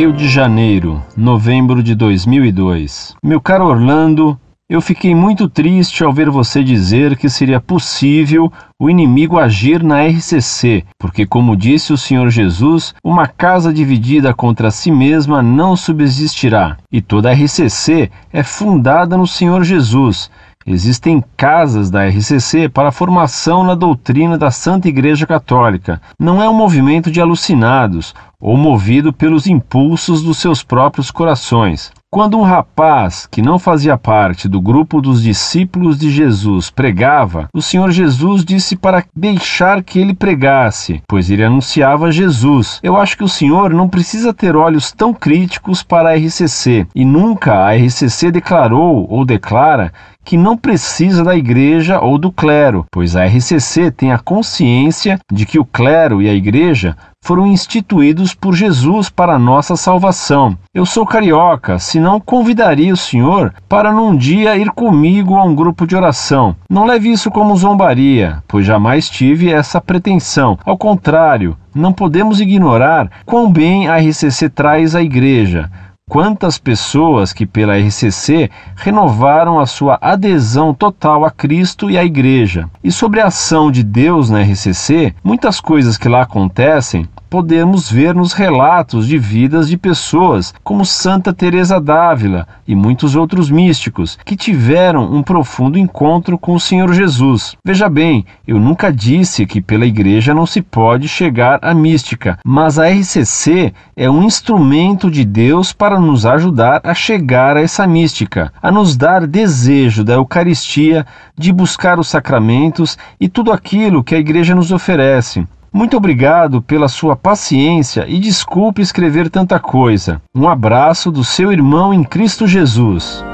Rio de Janeiro, novembro de 2002. Meu caro Orlando, eu fiquei muito triste ao ver você dizer que seria possível o inimigo agir na RCC, porque, como disse o Senhor Jesus, uma casa dividida contra si mesma não subsistirá. E toda a RCC é fundada no Senhor Jesus. Existem casas da RCC para formação na doutrina da Santa Igreja Católica. Não é um movimento de alucinados ou movido pelos impulsos dos seus próprios corações. Quando um rapaz que não fazia parte do grupo dos discípulos de Jesus pregava, o Senhor Jesus disse para deixar que ele pregasse, pois ele anunciava Jesus. Eu acho que o Senhor não precisa ter olhos tão críticos para a RCC, e nunca a RCC declarou ou declara que não precisa da igreja ou do clero, pois a RCC tem a consciência de que o clero e a igreja foram instituídos por Jesus para nossa salvação. Eu sou carioca, senão convidaria o senhor para num dia ir comigo a um grupo de oração. Não leve isso como zombaria, pois jamais tive essa pretensão. Ao contrário, não podemos ignorar quão bem a RCC traz à igreja quantas pessoas que pela RCC renovaram a sua adesão total a Cristo e à Igreja. E sobre a ação de Deus na RCC, muitas coisas que lá acontecem podemos ver nos relatos de vidas de pessoas como Santa Teresa d'Ávila e muitos outros místicos que tiveram um profundo encontro com o Senhor Jesus. Veja bem, eu nunca disse que pela igreja não se pode chegar à mística, mas a RCC é um instrumento de Deus para nos ajudar a chegar a essa mística, a nos dar desejo da Eucaristia, de buscar os sacramentos e tudo aquilo que a igreja nos oferece. Muito obrigado pela sua paciência e desculpe escrever tanta coisa. Um abraço do seu irmão em Cristo Jesus.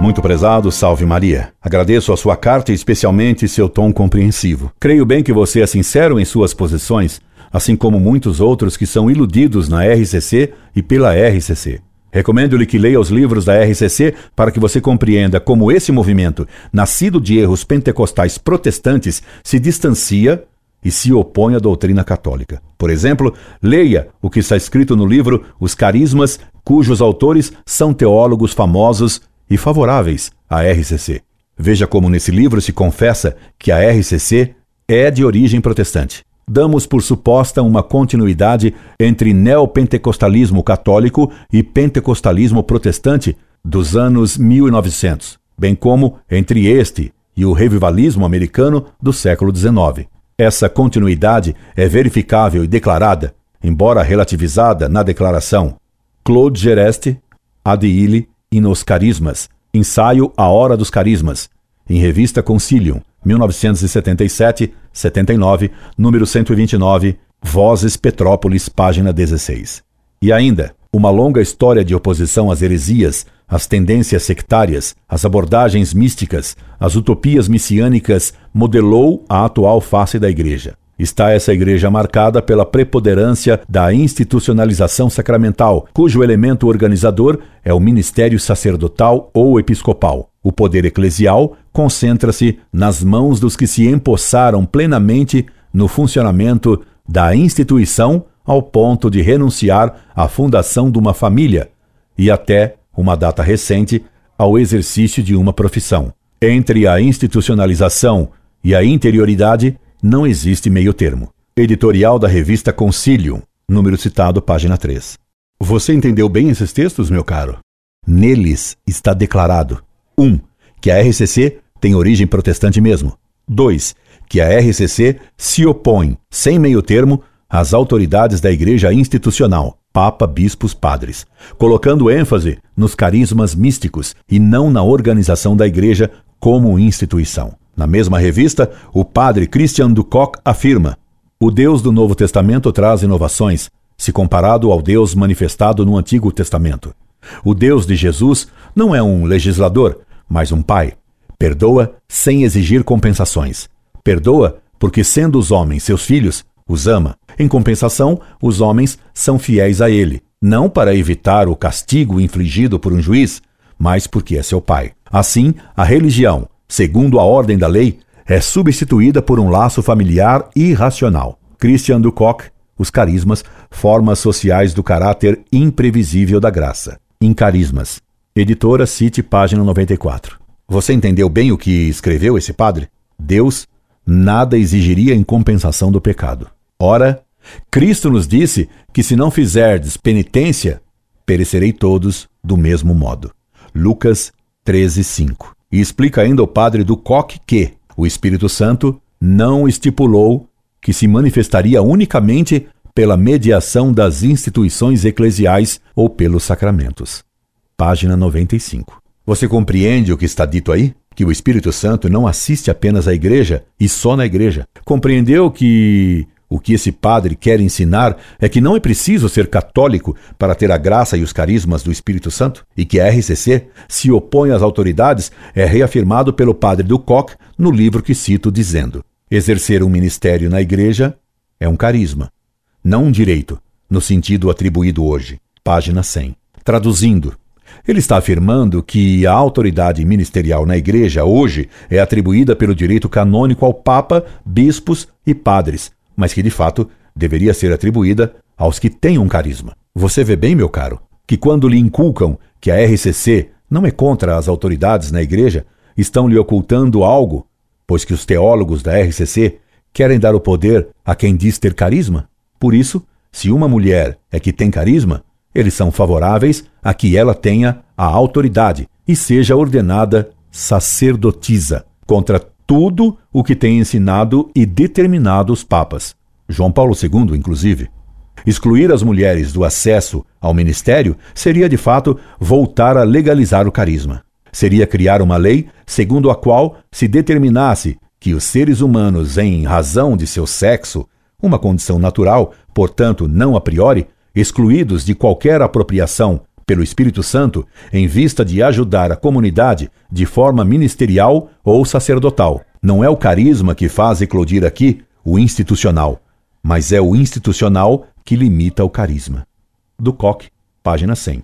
Muito prezado, salve Maria. Agradeço a sua carta e especialmente seu tom compreensivo. Creio bem que você é sincero em suas posições, assim como muitos outros que são iludidos na RCC e pela RCC. Recomendo-lhe que leia os livros da RCC para que você compreenda como esse movimento, nascido de erros pentecostais protestantes, se distancia e se opõe à doutrina católica. Por exemplo, leia o que está escrito no livro Os Carismas, cujos autores são teólogos famosos e favoráveis à RCC. Veja como nesse livro se confessa que a RCC é de origem protestante damos por suposta uma continuidade entre neopentecostalismo católico e pentecostalismo protestante dos anos 1900, bem como entre este e o revivalismo americano do século XIX. Essa continuidade é verificável e declarada, embora relativizada na declaração Claude Gereste, Adile e nos Carismas, ensaio A Hora dos Carismas, em revista Concilium, 1977, 79, número 129, Vozes Petrópolis, página 16. E ainda, uma longa história de oposição às heresias, às tendências sectárias, às abordagens místicas, às utopias messiânicas modelou a atual face da Igreja. Está essa igreja marcada pela preponderância da institucionalização sacramental, cujo elemento organizador é o ministério sacerdotal ou episcopal. O poder eclesial concentra-se nas mãos dos que se empossaram plenamente no funcionamento da instituição ao ponto de renunciar à fundação de uma família e até, uma data recente, ao exercício de uma profissão. Entre a institucionalização e a interioridade não existe meio termo. Editorial da revista Concilium, número citado, página 3. Você entendeu bem esses textos, meu caro? Neles está declarado 1. Um, que a RCC tem origem protestante mesmo. 2. Que a RCC se opõe, sem meio termo, às autoridades da Igreja institucional, Papa, bispos, padres, colocando ênfase nos carismas místicos e não na organização da Igreja como instituição. Na mesma revista, o padre Christian Ducoc afirma: o Deus do Novo Testamento traz inovações, se comparado ao Deus manifestado no Antigo Testamento. O Deus de Jesus não é um legislador, mas um pai. Perdoa sem exigir compensações. Perdoa porque, sendo os homens seus filhos, os ama. Em compensação, os homens são fiéis a ele, não para evitar o castigo infligido por um juiz, mas porque é seu pai. Assim, a religião, segundo a ordem da lei, é substituída por um laço familiar irracional. Christian Ducoc, Os carismas, formas sociais do caráter imprevisível da graça. Em Carismas. Editora Cite, página 94. Você entendeu bem o que escreveu esse padre? Deus nada exigiria em compensação do pecado. Ora, Cristo nos disse que se não fizerdes penitência, perecerei todos do mesmo modo. Lucas 13, 5. E explica ainda o padre do Coque que o Espírito Santo não estipulou que se manifestaria unicamente pela mediação das instituições eclesiais ou pelos sacramentos. Página 95. Você compreende o que está dito aí? Que o Espírito Santo não assiste apenas à igreja e só na igreja. Compreendeu que o que esse padre quer ensinar é que não é preciso ser católico para ter a graça e os carismas do Espírito Santo, e que a RCC se opõe às autoridades é reafirmado pelo padre do Koch no livro que cito, dizendo: exercer um ministério na igreja é um carisma, não um direito, no sentido atribuído hoje. Página 100. Traduzindo, ele está afirmando que a autoridade ministerial na igreja hoje é atribuída pelo direito canônico ao Papa, bispos e padres, mas que de fato deveria ser atribuída aos que têm um carisma. Você vê bem, meu caro, que quando lhe inculcam que a RCC não é contra as autoridades na igreja, estão lhe ocultando algo, pois que os teólogos da RCC querem dar o poder a quem diz ter carisma. Por isso, se uma mulher é que tem carisma, eles são favoráveis a que ela tenha a autoridade e seja ordenada sacerdotisa contra tudo o que tem ensinado e determinado os papas, João Paulo II, inclusive. Excluir as mulheres do acesso ao ministério seria, de fato, voltar a legalizar o carisma. Seria criar uma lei segundo a qual se determinasse que os seres humanos, em razão de seu sexo, uma condição natural, portanto não a priori, excluídos de qualquer apropriação pelo Espírito Santo em vista de ajudar a comunidade de forma ministerial ou sacerdotal. Não é o carisma que faz eclodir aqui o institucional, mas é o institucional que limita o carisma. Do Koch, página 100.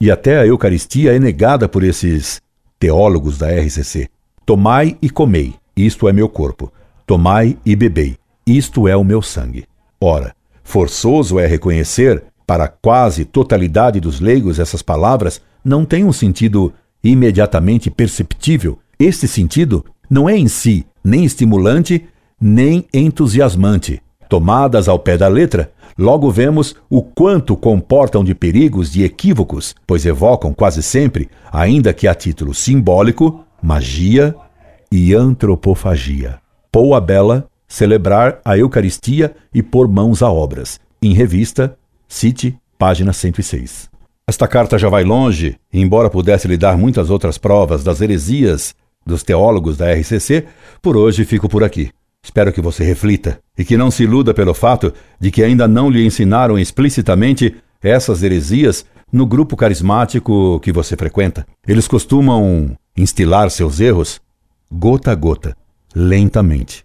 E até a Eucaristia é negada por esses teólogos da RCC. Tomai e comei, isto é meu corpo. Tomai e bebei, isto é o meu sangue. Ora, forçoso é reconhecer para quase totalidade dos leigos, essas palavras não têm um sentido imediatamente perceptível. Este sentido não é em si nem estimulante nem entusiasmante. Tomadas ao pé da letra, logo vemos o quanto comportam de perigos de equívocos, pois evocam quase sempre, ainda que a título simbólico, magia e antropofagia. Poa Bela, celebrar a Eucaristia e pôr mãos a obras. Em revista, Cite, página 106. Esta carta já vai longe, embora pudesse lhe dar muitas outras provas das heresias dos teólogos da RCC, por hoje fico por aqui. Espero que você reflita e que não se iluda pelo fato de que ainda não lhe ensinaram explicitamente essas heresias no grupo carismático que você frequenta. Eles costumam instilar seus erros gota a gota, lentamente.